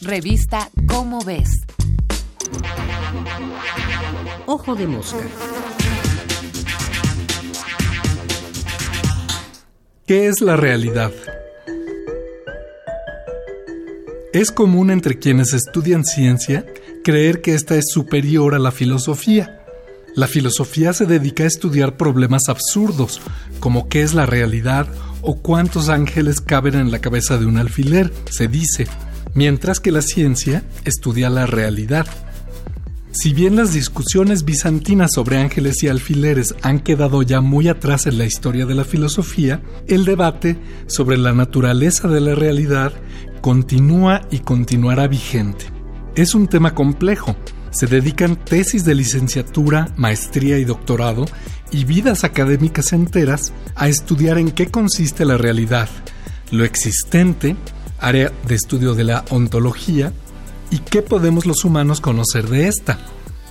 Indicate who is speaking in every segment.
Speaker 1: Revista Cómo ves.
Speaker 2: Ojo de mosca.
Speaker 3: ¿Qué es la realidad? Es común entre quienes estudian ciencia creer que esta es superior a la filosofía. La filosofía se dedica a estudiar problemas absurdos, como qué es la realidad o cuántos ángeles caben en la cabeza de un alfiler, se dice, mientras que la ciencia estudia la realidad. Si bien las discusiones bizantinas sobre ángeles y alfileres han quedado ya muy atrás en la historia de la filosofía, el debate sobre la naturaleza de la realidad continúa y continuará vigente. Es un tema complejo. Se dedican tesis de licenciatura, maestría y doctorado y vidas académicas enteras a estudiar en qué consiste la realidad, lo existente, área de estudio de la ontología, y qué podemos los humanos conocer de esta,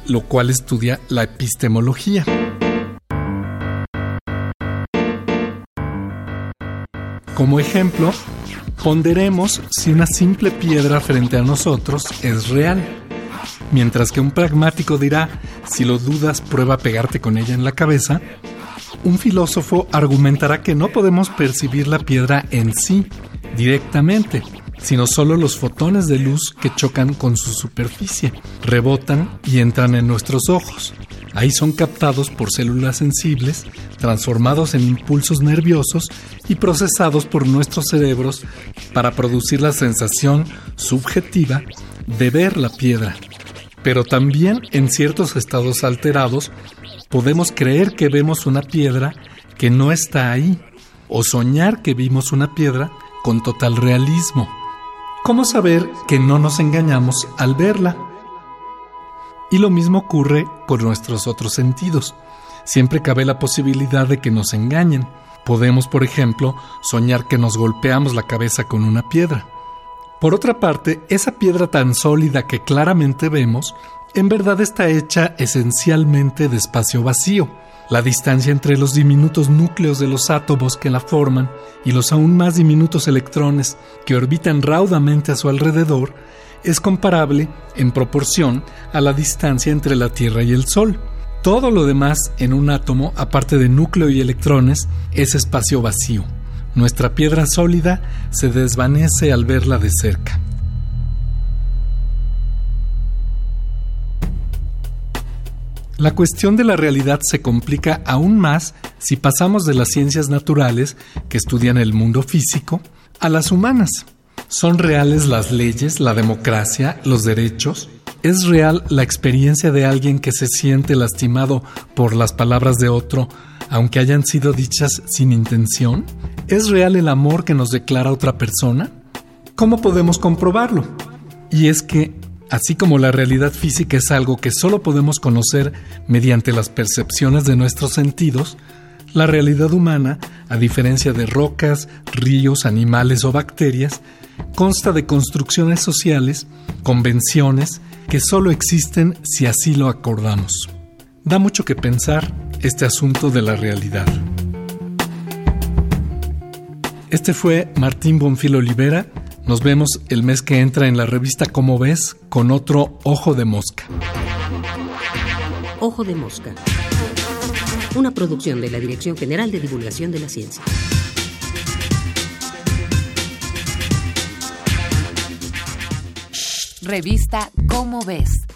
Speaker 3: lo cual estudia la epistemología. Como ejemplo, ponderemos si una simple piedra frente a nosotros es real, mientras que un pragmático dirá, si lo dudas, prueba a pegarte con ella en la cabeza, un filósofo argumentará que no podemos percibir la piedra en sí, directamente, sino solo los fotones de luz que chocan con su superficie, rebotan y entran en nuestros ojos. Ahí son captados por células sensibles, transformados en impulsos nerviosos y procesados por nuestros cerebros para producir la sensación subjetiva de ver la piedra. Pero también en ciertos estados alterados podemos creer que vemos una piedra que no está ahí o soñar que vimos una piedra con total realismo. ¿Cómo saber que no nos engañamos al verla? Y lo mismo ocurre con nuestros otros sentidos. Siempre cabe la posibilidad de que nos engañen. Podemos, por ejemplo, soñar que nos golpeamos la cabeza con una piedra. Por otra parte, esa piedra tan sólida que claramente vemos, en verdad está hecha esencialmente de espacio vacío la distancia entre los diminutos núcleos de los átomos que la forman y los aún más diminutos electrones que orbitan raudamente a su alrededor es comparable, en proporción, a la distancia entre la Tierra y el Sol. Todo lo demás en un átomo, aparte de núcleo y electrones, es espacio vacío. Nuestra piedra sólida se desvanece al verla de cerca. La cuestión de la realidad se complica aún más si pasamos de las ciencias naturales, que estudian el mundo físico, a las humanas. ¿Son reales las leyes, la democracia, los derechos? ¿Es real la experiencia de alguien que se siente lastimado por las palabras de otro, aunque hayan sido dichas sin intención? ¿Es real el amor que nos declara otra persona? ¿Cómo podemos comprobarlo? Y es que Así como la realidad física es algo que solo podemos conocer mediante las percepciones de nuestros sentidos, la realidad humana, a diferencia de rocas, ríos, animales o bacterias, consta de construcciones sociales, convenciones, que solo existen si así lo acordamos. Da mucho que pensar este asunto de la realidad. Este fue Martín Bonfil Olivera, nos vemos el mes que entra en la revista Como ves con otro Ojo de Mosca.
Speaker 2: Ojo de Mosca. Una producción de la Dirección General de Divulgación de la Ciencia.
Speaker 1: Revista Cómo ves.